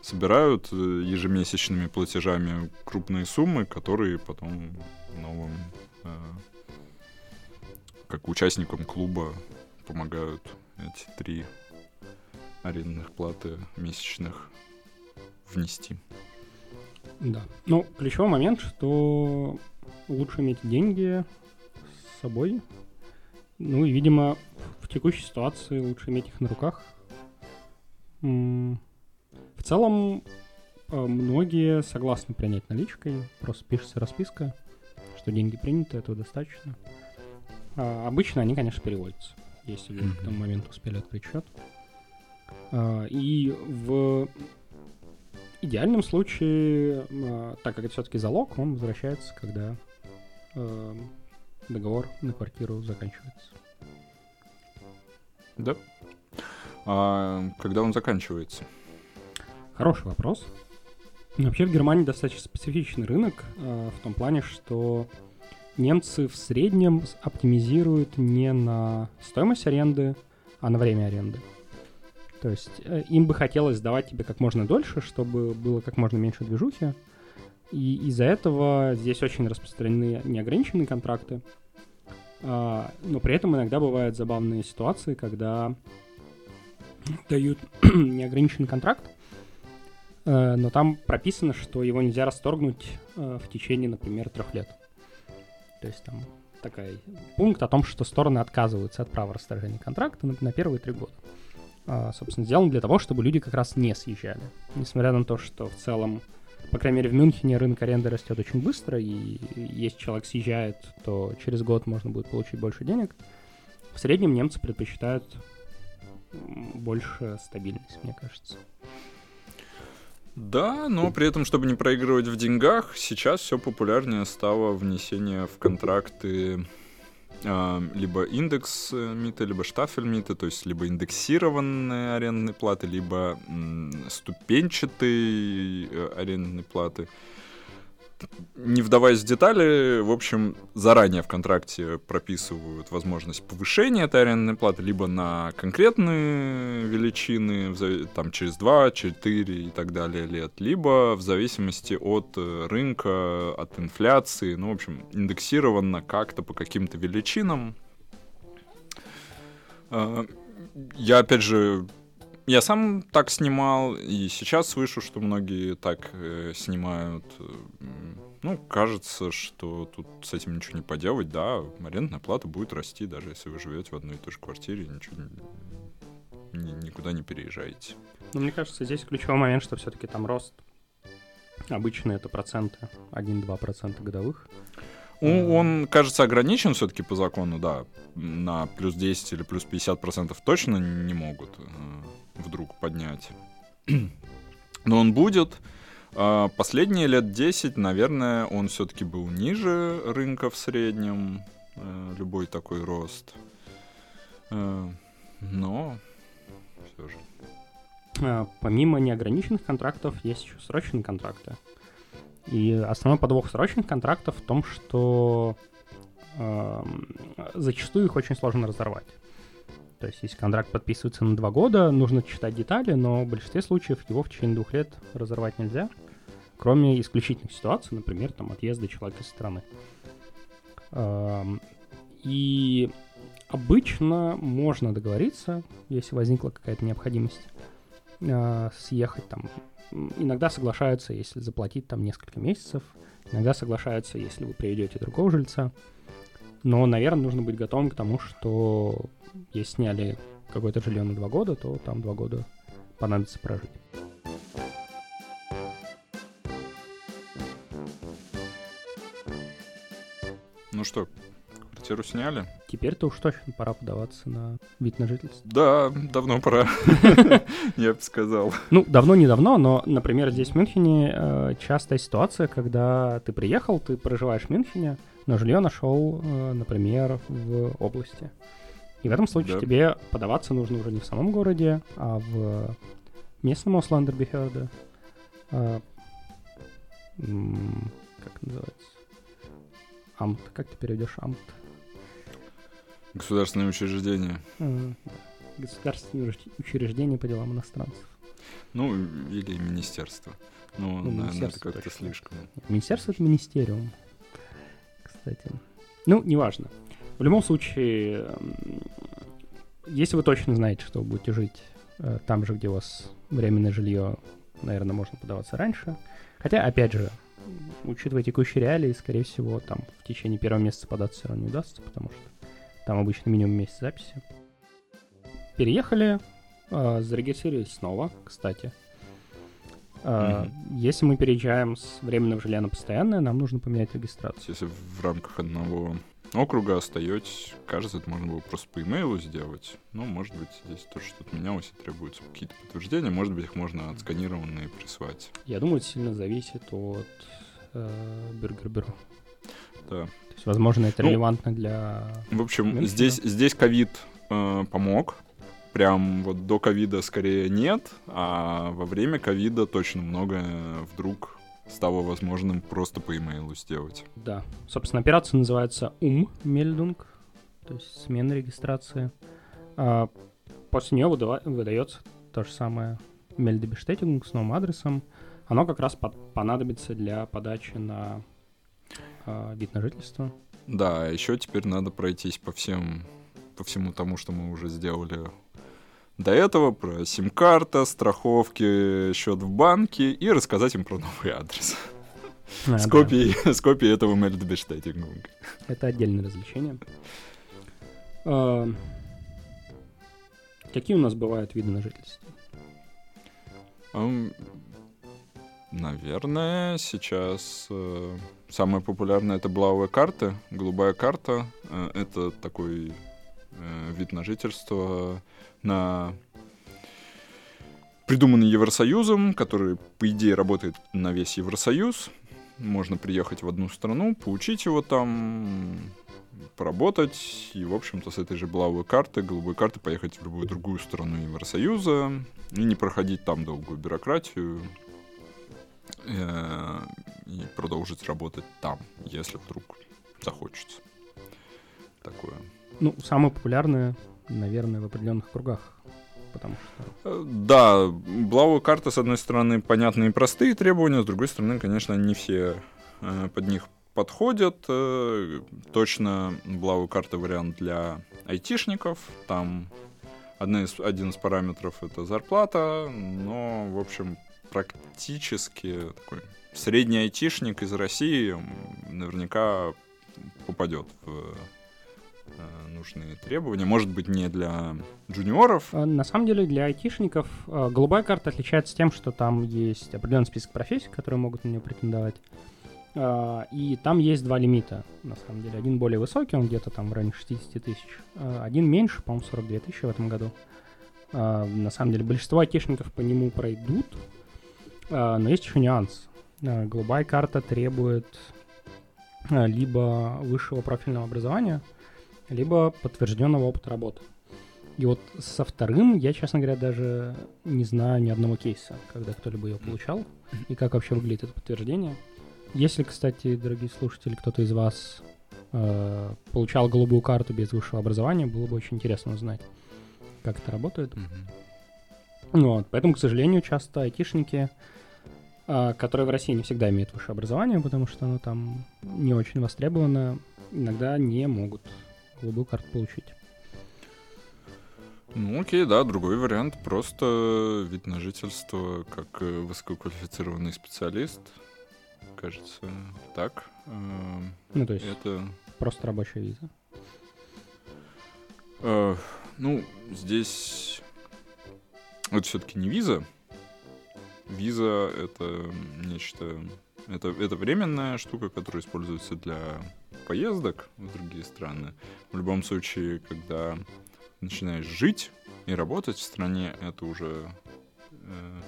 собирают э, ежемесячными платежами крупные суммы, которые потом новым, э, как участникам клуба, помогают эти три арендных платы месячных внести. Да. Ну, ключевой момент, что лучше иметь деньги с собой. Ну и, видимо, в текущей ситуации лучше иметь их на руках. В целом, э, многие согласны принять наличкой. Просто пишется расписка, что деньги приняты, этого достаточно. А, Обычно они, конечно, переводятся, если вы к тому моменту успели открыть счет. А, И в идеальном случае, а, так как это все-таки залог, он возвращается, когда договор на квартиру заканчивается. Да. А когда он заканчивается? Хороший вопрос. Вообще в Германии достаточно специфичный рынок в том плане, что немцы в среднем оптимизируют не на стоимость аренды, а на время аренды. То есть э, им бы хотелось сдавать тебе как можно дольше, чтобы было как можно меньше движухи. И из-за этого здесь очень распространены неограниченные контракты. А, но при этом иногда бывают забавные ситуации, когда <clears throat> дают <clears throat> неограниченный контракт, э, но там прописано, что его нельзя расторгнуть э, в течение, например, трех лет. То есть там такой пункт о том, что стороны отказываются от права расторжения контракта на, на первые три года. А, собственно, сделан для того, чтобы люди как раз не съезжали. Несмотря на то, что в целом, по крайней мере, в Мюнхене рынок аренды растет очень быстро, и если человек съезжает, то через год можно будет получить больше денег. В среднем немцы предпочитают больше стабильность, мне кажется. Да, но при этом, чтобы не проигрывать в деньгах, сейчас все популярнее стало внесение в контракты а, либо индекс э, МИТа, либо штафель МИТа, то есть либо индексированные арендные платы, либо м, ступенчатые э, арендные платы. Не вдаваясь в детали, в общем, заранее в контракте прописывают возможность повышения этой арендной платы либо на конкретные величины, там через 2, 4 и так далее лет, либо в зависимости от э, рынка, от инфляции, ну, в общем, индексировано как-то по каким-то величинам. А, Я, опять же, я сам так снимал, и сейчас слышу, что многие так э, снимают. Ну, кажется, что тут с этим ничего не поделать, да, арендная плата будет расти, даже если вы живете в одной и той же квартире, ничего ни- никуда не переезжаете. Но мне кажется, здесь ключевой момент, что все-таки там рост. Обычно это проценты, 1-2% годовых. Ну, Он, кажется, ограничен все-таки по закону, да. На плюс 10 или плюс 50 процентов точно не могут э, вдруг поднять. <clears throat> Но он будет. А, Последние лет 10, наверное, он все-таки был ниже рынка в среднем. э, любой такой рост. Э, но все же. А, помимо неограниченных контрактов есть еще срочные контракты. И основной подвох срочных контрактов в том, что э, зачастую их очень сложно разорвать. То есть, если контракт подписывается на два года, нужно читать детали, но в большинстве случаев его в течение двух лет разорвать нельзя, кроме исключительных ситуаций, например, там, отъезда человека из страны. И обычно можно договориться, если возникла какая-то необходимость, а, съехать там. Иногда соглашаются, если заплатить там несколько месяцев, иногда соглашаются, если вы приведете другого жильца. Но, наверное, нужно быть готовым к тому, что если сняли какое-то жилье на два года, то там два года понадобится прожить. Ну что, квартиру сняли? Теперь-то уж точно пора подаваться на вид на жительство. Да, давно пора, <laughs> я бы сказал. Ну, давно-не давно, но, например, здесь в Мюнхене э, частая ситуация, когда ты приехал, ты проживаешь в Мюнхене, но жилье нашел, э, например, в области. И в этом случае Да. тебе подаваться нужно уже не в самом городе, а в местном Осландербехерде. А, м, как называется? Амт. Как ты переведешь амт? Государственное учреждение. Э, да. Государственное уч- учреждение по делам иностранцев. Ну, или министерство. Ну, Ну, наверное, это министерство как-то точно. слишком. Министерство это министериум. Кстати. Ну, неважно. В любом случае, если вы точно знаете, что вы будете жить э, там же, где у вас временное жилье, наверное, можно подаваться раньше. Хотя, опять же, учитывая текущие реалии, скорее всего, там в течение первого месяца податься все равно не удастся, потому что там обычно минимум месяц записи. Переехали, э, зарегистрировались снова, кстати. Э, Если мы переезжаем с временного жилья на постоянное, нам нужно поменять регистрацию. Если в рамках одного округа остаетесь, кажется, это можно было просто по имейлу сделать. Ну, может быть, здесь тоже что-то менялось и требуются какие-то подтверждения. Может быть, их можно отсканированные прислать. Я думаю, это сильно зависит от э, бюргер-бюро. Да. То есть, возможно, это Ну, релевантно для... В общем, здесь, здесь ковид э, помог. Прям вот до ковида скорее нет, а во время ковида точно многое вдруг стало возможным просто по имейлу сделать. Да. Собственно, операция называется Ummeldung, то есть смена регистрации. А, после нее выдается то же самое Meldebestetigung с новым адресом. Оно как раз под- понадобится для подачи на а, вид на жительство. Да, еще теперь надо пройтись по всем, по всему тому, что мы уже сделали до этого, про сим-карта, страховки, счет в банке и рассказать им про новый адрес. А, с, да. копией, с копией этого Meldebestetigung. Это отдельное развлечение. А, Какие у нас бывают виды на жительство? Ам, Наверное, сейчас э, самая популярная это блауая карта, голубая карта. Э, это такой вид на жительство на придуманный Евросоюзом, который, по идее, работает на весь Евросоюз. Можно приехать в одну страну, получить его там, поработать, и, в общем-то, с этой же блауой карты, голубой карты поехать в любую другую страну Евросоюза и не проходить там долгую бюрократию э, и продолжить работать там, если вдруг захочется. Такое. Ну, самое популярное, наверное, в определенных кругах. Потому что Э, Да, блауая карта, с одной стороны, понятные и простые требования, с другой стороны, конечно, не все э, под них подходят. Э, Точно блауая карта вариант для айтишников. Там одна из, один из параметров — это зарплата, но, в общем, практически такой средний айтишник из России наверняка попадет в э, нужные требования. Может быть, не для джуниоров, А, На самом деле для айтишников а, голубая карта отличается тем, что там есть определенный список профессий, которые могут на нее претендовать. И там есть два лимита, на самом деле. Один более высокий, он где-то там в районе 60 тысяч. Один меньше, по-моему, 42 тысячи в этом году. На самом деле большинство айтишников по нему пройдут, но есть еще нюанс. Голубая карта требует либо высшего профильного образования, либо подтвержденного опыта работы. И вот со вторым я, честно говоря, даже не знаю ни одного кейса, когда кто-либо ее получал, и как вообще выглядит это подтверждение. Если, кстати, дорогие слушатели, кто-то из вас э, получал голубую карту без высшего образования, было бы очень интересно узнать, как это работает. Мгм. Вот, поэтому, к сожалению, часто айтишники, а, которые в России не всегда имеют высшее образование, потому что оно там не очень востребовано, иногда не могут голубую карту получить. Ну окей, да, другой вариант. Просто вид на жительство как высококвалифицированный специалист. Кажется, так. Эм, Ну, то есть Это просто рабочая виза. Э, ну, здесь это все-таки не виза. Виза это нечто. Это, это временная штука, которая используется для поездок в другие страны. В любом случае, когда начинаешь жить и работать в стране, это уже э,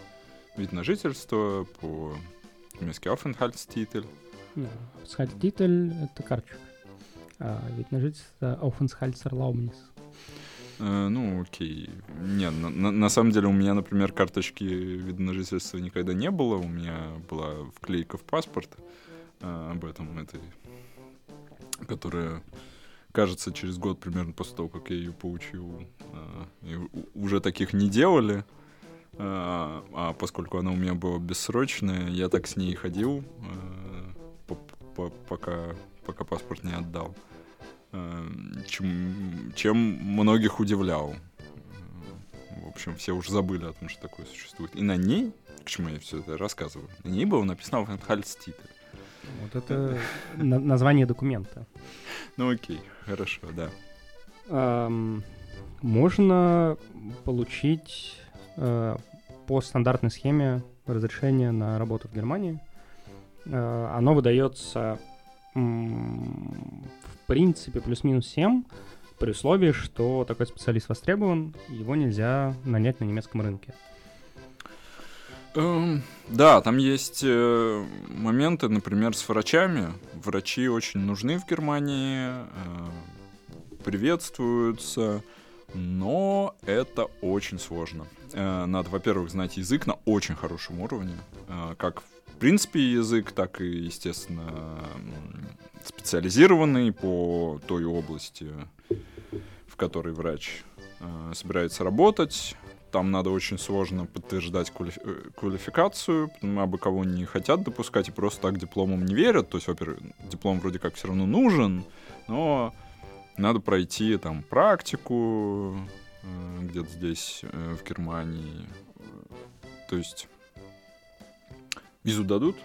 вид на жительство по-немецки Aufenthaltstitel. Да. Aufenthaltstitel — это карточка. А вид на жительство — Aufenthaltserlaubnis. Э, ну, окей. Не, на, на- на самом деле у меня, например, карточки вида на жительство никогда не было. У меня была вклейка в паспорт э, об этом, этой, которая, кажется, через год примерно после того, как я ее получил, и у- уже таких не делали. Э, а поскольку она у меня была бессрочная, я так с ней ходил, по- пока, пока паспорт не отдал. Чем, чем многих удивлял. В общем, все уже забыли о том, что такое существует. И на ней, к чему я все это рассказываю, на ней было написано Aufenthaltstitel. Вот это на- название документа. Ну окей, хорошо, да. Можно получить э, по стандартной схеме разрешение на работу в Германии. Э, Оно выдается в принципе плюс-минус 7, при условии, что такой специалист востребован, его нельзя нанять на немецком рынке. Эм, да, там есть э, моменты, например, с врачами. Врачи очень нужны в Германии, э, приветствуются, но это очень сложно. Э, надо, во-первых, знать язык на очень хорошем уровне, как в принципе язык, так и, естественно, специализированный по той области, в которой врач собирается работать там надо очень сложно подтверждать квалиф- э, квалификацию, абы кого не хотят допускать и просто так дипломом не верят. То есть, во-первых, диплом вроде как все равно нужен, но надо пройти там практику э, где-то здесь, э, в Германии. То есть визу дадут,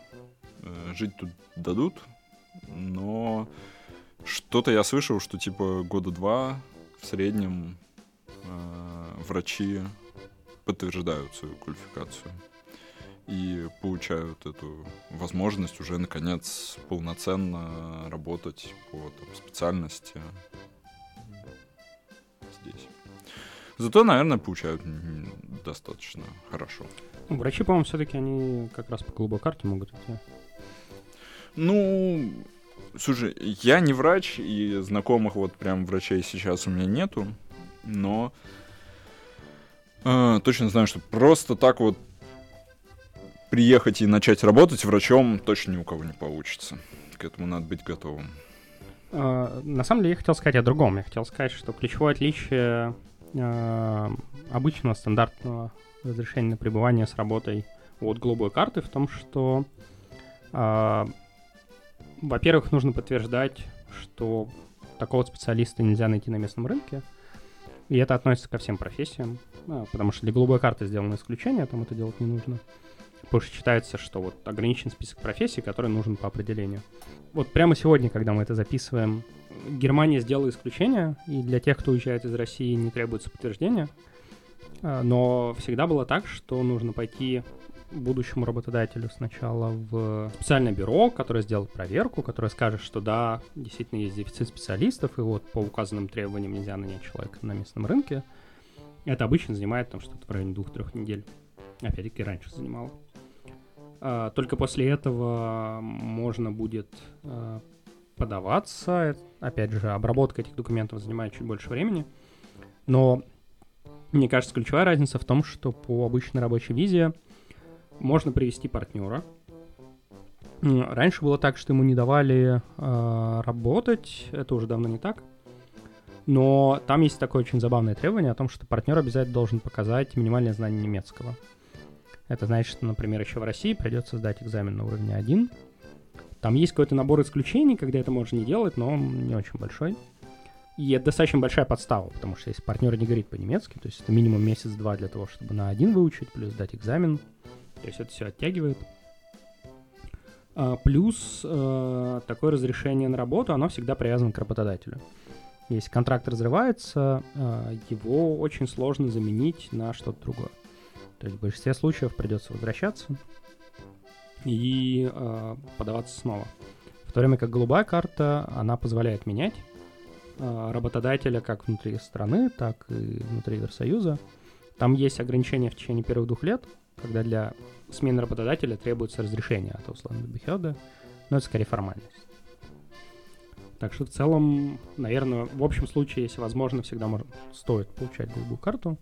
жить тут дадут, но что-то я слышал, что типа года два в среднем э, врачи подтверждают свою квалификацию и получают эту возможность уже наконец полноценно работать по там, специальности здесь. Зато, наверное, получают достаточно хорошо. Ну, Врачи, по-моему, все-таки они как раз по голубой карте могут идти. Ну, слушай, я не врач, и знакомых вот прям врачей сейчас у меня нету, но э, точно знаю, что просто так вот приехать и начать работать врачом точно ни у кого не получится. К этому надо быть готовым. А, На самом деле я хотел сказать о другом. Я хотел сказать, что ключевое отличие а, обычного стандартного разрешения на пребывание с работой от голубой карты в том, что, а, во-первых, нужно подтверждать, что такого специалиста нельзя найти на местном рынке. И это относится ко всем профессиям, потому что для голубой карты сделано исключение, там это делать не нужно. Потому что считается, что вот ограничен список профессий, который нужен по определению. Вот прямо сегодня, когда мы это записываем, Германия сделала исключение, и для тех, кто уезжает из России, не требуется подтверждения. А, Но всегда было так, что нужно пойти будущему работодателю сначала в специальное бюро, которое сделает проверку, которое скажет, что да, действительно есть дефицит специалистов, и вот по указанным требованиям нельзя нанять человека на местном рынке. Это обычно занимает там что-то в районе двух-трех недель. Опять-таки раньше занимало. А, Только после этого можно будет а, подаваться. Опять же, обработка этих документов занимает чуть больше времени. Но мне кажется, ключевая разница в том, что по обычной рабочей визе можно привести партнера. Раньше было так, что ему не давали э, работать, это уже давно не так. Но там есть такое очень забавное требование о том, что партнер обязательно должен показать минимальное знание немецкого. Это значит, что, например, еще в России придется сдать экзамен на уровне 1. Там есть какой-то набор исключений, когда это можно не делать, но он не очень большой. И это достаточно большая подстава, потому что если партнер не говорит по-немецки, то есть это минимум месяц-два для того, чтобы на один выучить, плюс сдать экзамен. То есть это все оттягивает. А, плюс э, такое разрешение на работу, оно всегда привязано к работодателю. Если контракт разрывается, э, его очень сложно заменить на что-то другое. То есть в большинстве случаев придется возвращаться и э, подаваться снова. В то время как голубая карта, она позволяет менять э, работодателя как внутри страны, так и внутри Евросоюза. Там есть ограничения в течение первых двух лет, когда для смены работодателя требуется разрешение от условного Бехеда, но это скорее формальность. Так что в целом, наверное, в общем случае, если возможно, всегда можно, стоит получать голубую карту.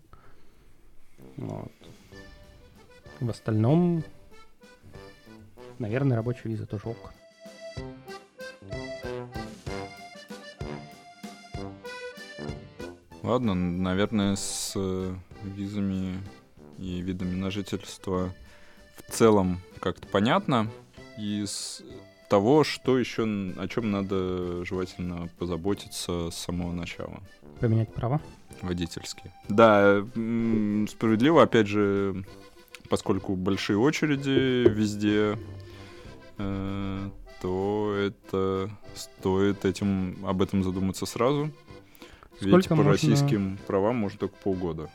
Вот. В остальном, наверное, рабочая виза тоже ок. Ладно, наверное, с э, визами и видами на жительство в целом как-то понятно. Из того, что еще, о чем надо желательно позаботиться с самого начала. Поменять права? Водительские. Да, справедливо, опять же, поскольку большие очереди везде, э, то это стоит этим об этом задуматься сразу. Сколько Ведь по можно... российским правам можно только полгода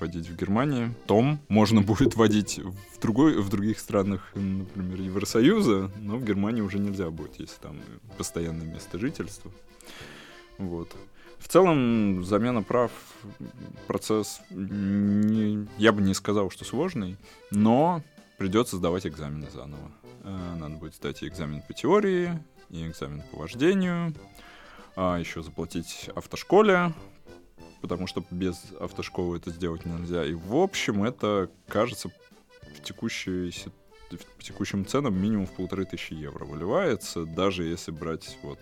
водить в Германии. Том можно будет водить в, другой, в других странах, например, Евросоюза, но в Германии уже нельзя будет, если там постоянное место жительства. Вот. В целом, замена прав, процесс, не, я бы не сказал, что сложный, но придется сдавать экзамены заново. Э, надо будет сдать и экзамен по теории, и экзамен по вождению, а еще заплатить автошколе, потому что без автошколы это сделать нельзя. И в общем, это кажется в текущей в текущим ценам минимум в полторы тысячи евро выливается, даже если брать вот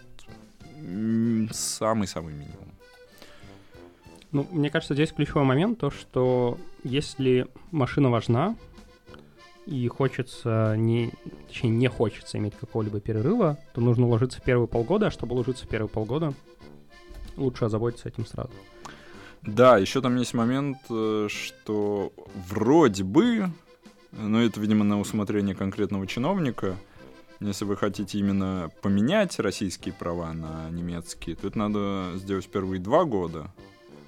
самый-самый минимум. Ну, мне кажется, здесь ключевой момент то, что если машина важна, и хочется не, точнее, не хочется иметь какого-либо перерыва, то нужно уложиться в первые полгода, а чтобы уложиться в первые полгода, лучше озаботиться этим сразу. Да, еще там есть момент, э, что вроде бы, но это, видимо, на усмотрение конкретного чиновника, если вы хотите именно поменять российские права на немецкие, то это надо сделать первые два года,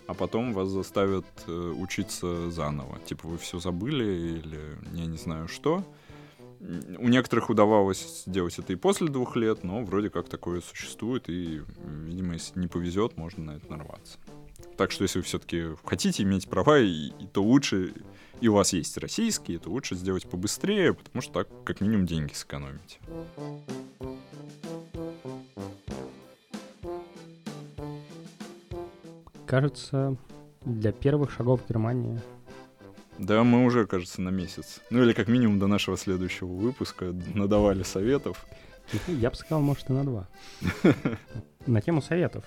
а потом вас заставят э, учиться заново. Типа вы все забыли или я не знаю что. У некоторых удавалось сделать это и после двух лет, но вроде как такое существует, и, видимо, если не повезет, можно на это нарваться. Так что если вы все-таки хотите иметь права, и, и то лучше, и у вас есть российские, то лучше сделать побыстрее, потому что так как минимум деньги сэкономите. Кажется, для первых шагов в Германии да, мы уже, кажется, на месяц. Ну или как минимум до нашего следующего выпуска надавали советов. Я бы сказал, может, и на два. <laughs> На тему советов.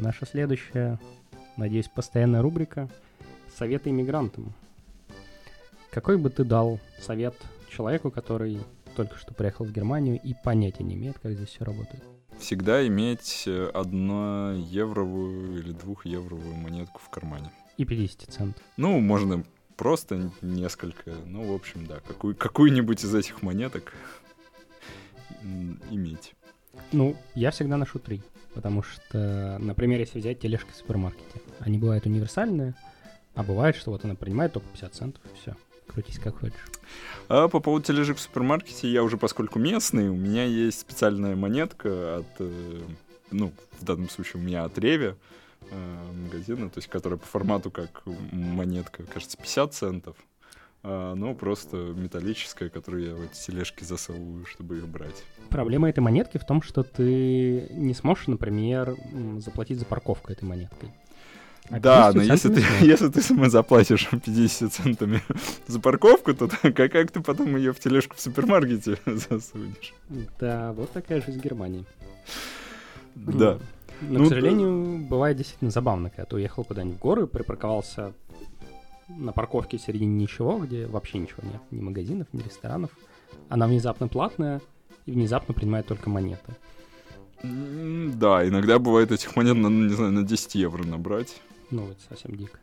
Наша следующая, надеюсь, постоянная рубрика «Советы иммигрантам». Какой бы ты дал совет человеку, который только что приехал в Германию и понятия не имеет, как здесь все работает? Всегда иметь одно евровую или двухевровую монетку в кармане. И 50 центов. Ну, можно просто несколько. Ну, в общем, да, какую, какую-нибудь из этих монеток иметь. Ну, я всегда ношу три. Потому что, например, если взять тележки в супермаркете, они бывают универсальные, а бывает, что вот она принимает только 50 центов, и все. Крутись как хочешь. А по поводу тележек в супермаркете, я уже, поскольку местный, у меня есть специальная монетка от, э, ну, в данном случае у меня от Реви э, магазина, то есть которая по формату как монетка, кажется, 50 центов. А оно просто металлическое, которое я в эти тележки засовываю, чтобы их брать. Проблема этой монетки в том, что ты не сможешь, например, заплатить за парковку этой монеткой. А да, но если ты, если ты сама заплатишь <laughs> 50 центами за парковку, то как, как ты потом ее в тележку в супермаркете <laughs> засунешь? Да, вот такая жизнь Германии. Да. Но, ну, к сожалению, да. бывает действительно забавно, когда ты уехал куда-нибудь в горы, припарковался на парковке в середине ничего, где вообще ничего нет, ни магазинов, ни ресторанов. Она внезапно платная и внезапно принимает только монеты. Да, иногда бывает этих монет, на, не знаю, на 10 евро набрать. Ну, это совсем дико.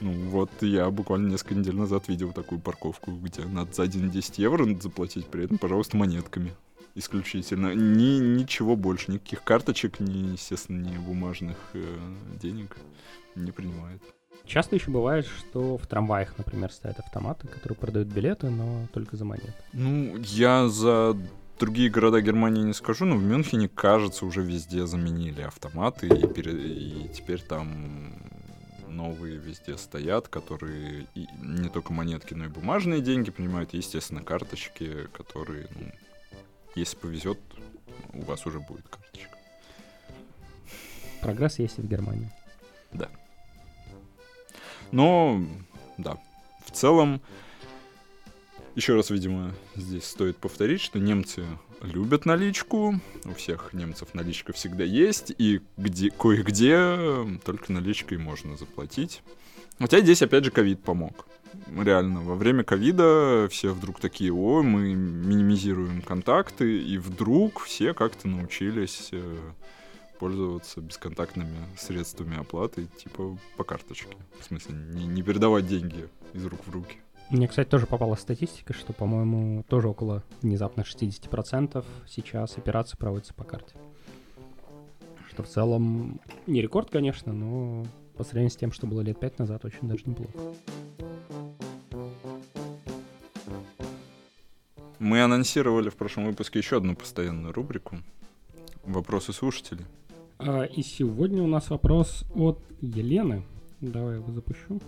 Ну, вот я буквально несколько недель назад видел такую парковку, где надо за 1,10 евро заплатить, при этом, пожалуйста, монетками исключительно. Ни, ничего больше, никаких карточек, ни, естественно, ни бумажных э, денег не принимает. Часто еще бывает, что в трамваях, например, стоят автоматы, которые продают билеты, но только за монеты. Ну, я за другие города Германии не скажу, но в Мюнхене, кажется, уже везде заменили автоматы, и, пере... и теперь там новые везде стоят, которые и не только монетки, но и бумажные деньги принимают, и, естественно, карточки, которые, ну, если повезет, у вас уже будет карточка. Прогресс есть и в Германии. Да. Но, да, в целом, еще раз, видимо, здесь стоит повторить, что немцы любят наличку, у всех немцев наличка всегда есть, и где, кое-где только наличкой можно заплатить. Хотя здесь, опять же, ковид помог. Реально, во время ковида все вдруг такие, ой, мы минимизируем контакты, и вдруг все как-то научились э, пользоваться бесконтактными средствами оплаты, типа по карточке. В смысле, не, не передавать деньги из рук в руки. Мне, кстати, тоже попала статистика, что, по-моему, тоже около внезапно 60% сейчас операции проводятся по карте. Что в целом не рекорд, конечно, но по сравнению с тем, что было лет пять назад, очень даже неплохо. Мы анонсировали в прошлом выпуске еще одну постоянную рубрику «Вопросы слушателей». А, и сегодня у нас вопрос от Елены. Давай его запущу.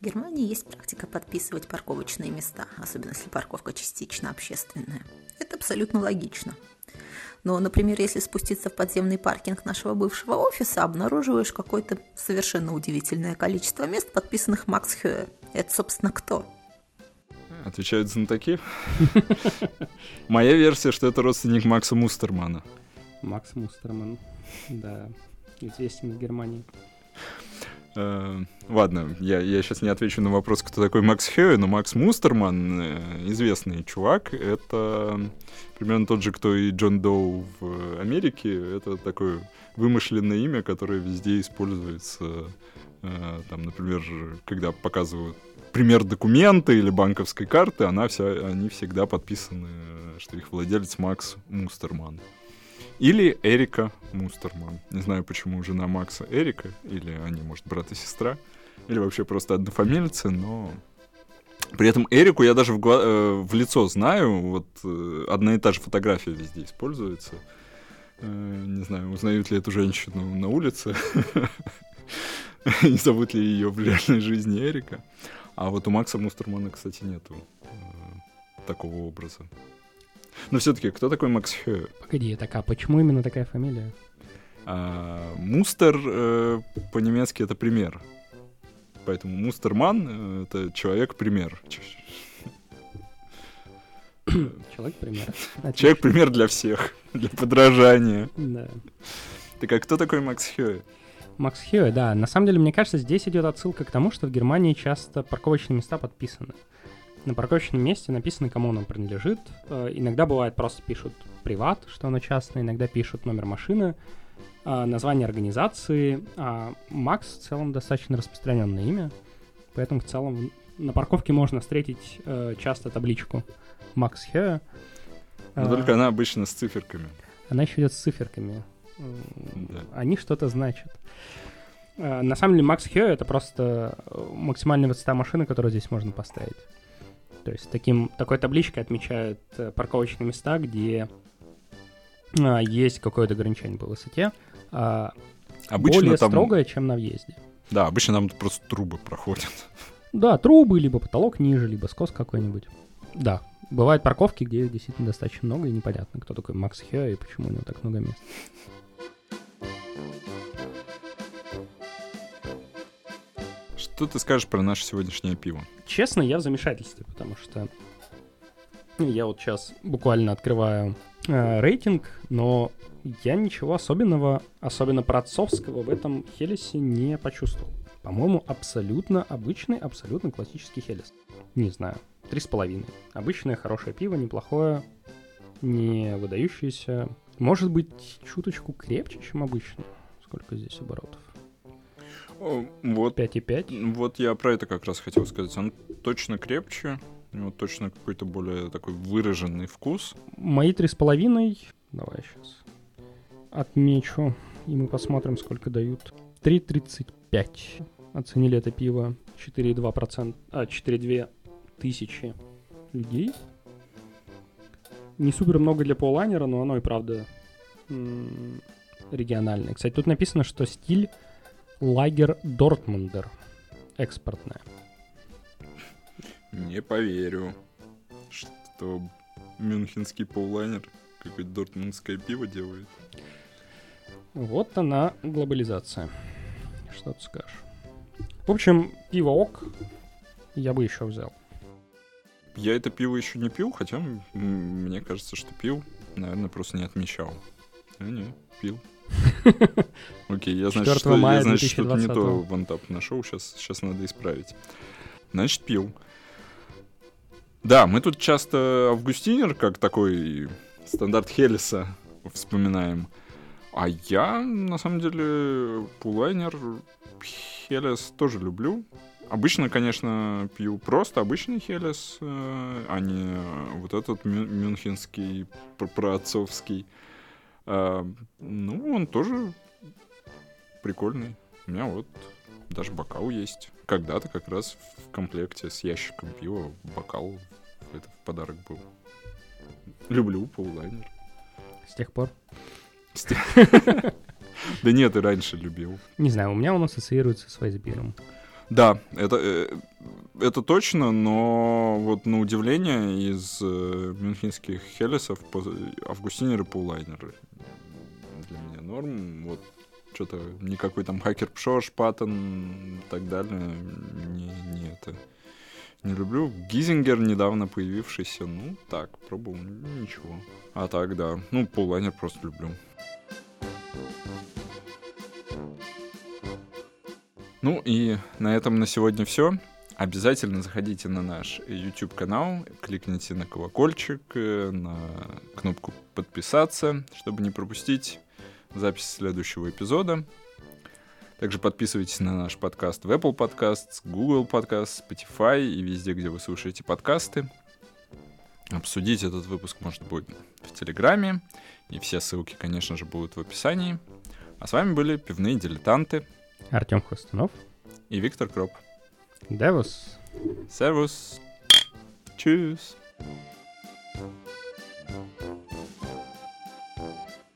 В Германии есть практика подписывать парковочные места, особенно если парковка частично общественная. Это абсолютно логично. Но, например, если спуститься в подземный паркинг нашего бывшего офиса, обнаруживаешь какое-то совершенно удивительное количество мест, подписанных Макс Хёе. Это, собственно, кто? Отвечают знатоки. <laughs> Моя версия, что это родственник Макса Мустермана. Макс Мустерман, да, известен в Германии. Э, ладно, я, я сейчас не отвечу на вопрос, кто такой Макс Хёй, но Макс Мустерман, э, известный чувак, это примерно тот же, кто и Джон Доу в Америке. Это такое вымышленное имя, которое везде используется. Э, там, например, когда показывают пример документа или банковской карты, она вся, они всегда подписаны, что их владелец Макс Мустерман. Или Эрика Мустерман. Не знаю, почему жена Макса Эрика, или они, может, брат и сестра, или вообще просто однофамильцы, но... При этом Эрику я даже в, гла- э, в лицо знаю, вот э, одна и та же фотография везде используется. Э, не знаю, узнают ли эту женщину на улице, <laughs> не зовут ли ее в реальной жизни Эрика. А вот у Макса Мустермана, кстати, нету такого образа. Но все-таки, кто такой Макс Хё? Погоди, так а почему именно такая фамилия? А, Мустер э, по-немецки это пример. Поэтому Мустерман э, это человек-пример. Человек-пример. <laughs> Человек-пример для всех, для подражания. Да. Так а кто такой Макс Хёе? Макс Хёе, да. На самом деле, мне кажется, здесь идет отсылка к тому, что в Германии часто парковочные места подписаны на парковочном месте написано, кому он принадлежит. Э, иногда бывает просто пишут приват, что оно частное, иногда пишут номер машины, э, название организации. А Макс в целом достаточно распространенное имя, поэтому в целом на парковке можно встретить э, часто табличку Макс Хе. Но только она обычно с циферками. Она еще идет с циферками. Да. Они что-то значат. На самом деле Макс Хё это просто максимальная высота машины, которую здесь можно поставить. То есть таким, такой табличкой отмечают э, парковочные места, где а, есть какое-то ограничение по высоте, а, обычно более там... строгое, чем на въезде. Да, обычно там просто трубы проходят. Да, трубы, либо потолок ниже, либо скос какой-нибудь. Да, бывают парковки, где их действительно достаточно много, и непонятно, кто такой Макс Хё и почему у него так много мест. Что ты скажешь про наше сегодняшнее пиво? Честно, я в замешательстве, потому что я вот сейчас буквально открываю э, рейтинг, но я ничего особенного, особенно процовского в этом Хелесе не почувствовал. По-моему, абсолютно обычный, абсолютно классический Хелес. Не знаю, три с половиной. Обычное хорошее пиво, неплохое, не выдающееся. Может быть, чуточку крепче, чем обычно. Сколько здесь оборотов? Вот, 5,5. вот я про это как раз хотел сказать. Он точно крепче, у него точно какой-то более такой выраженный вкус. Мои три с половиной. Давай сейчас отмечу, и мы посмотрим, сколько дают. 3,35. Оценили это пиво 4,2%, а, 4,2 тысячи людей. Не супер много для поллайнера, но оно и правда м, региональное. Кстати, тут написано, что стиль лагер Дортмундер. Экспортная. Не поверю, что мюнхенский паулайнер какое-то дортмундское пиво делает. Вот она, глобализация. Что ты скажешь? В общем, пиво ок. Я бы еще взял. Я это пиво еще не пил, хотя мне кажется, что пил. Наверное, просто не отмечал. А, не, пил. <laughs> Окей, я значит, 4 что, я, значит, что-то не 2020. то в антап нашел, сейчас, сейчас надо исправить. Значит, пил. Да, мы тут часто Августинер, как такой стандарт Хелеса, вспоминаем. А я, на самом деле, пулайнер Хелес тоже люблю. Обычно, конечно, пью просто обычный Хелес, э, а не вот этот мю- мюнхенский, пр- проотцовский. А, ну, он тоже прикольный. У меня вот даже бокал есть. Когда-то как раз в комплекте с ящиком пива бокал это в подарок был. Люблю паулайнер. С тех пор. С тех- <laughs> Да нет, и раньше любил. Не знаю, у меня он ассоциируется с Вайсбиром. Да, это, э, это точно, но вот на удивление из э, мюнхенских хелесов августинеры паулайнеры для меня норм. Вот что-то никакой там хакер пшош, паттон и так далее. Не, не это. Не люблю. Гизингер недавно появившийся. Ну, так, пробовал. Ничего. А так, да. Ну, паулайнер просто люблю. Ну и на этом на сегодня все. Обязательно заходите на наш YouTube канал, кликните на колокольчик, э, на кнопку подписаться, чтобы не пропустить запись следующего эпизода. Также подписывайтесь на наш подкаст в Apple Podcasts, Google Podcasts, Spotify и везде, где вы слушаете подкасты. Обсудить этот выпуск можно будет в Телеграме, и все ссылки, конечно же, будут в описании. А с вами были пивные дилетанты Артем Хвостунов. И Виктор Кроп. Девус. Сервус. Чус.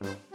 Thank you.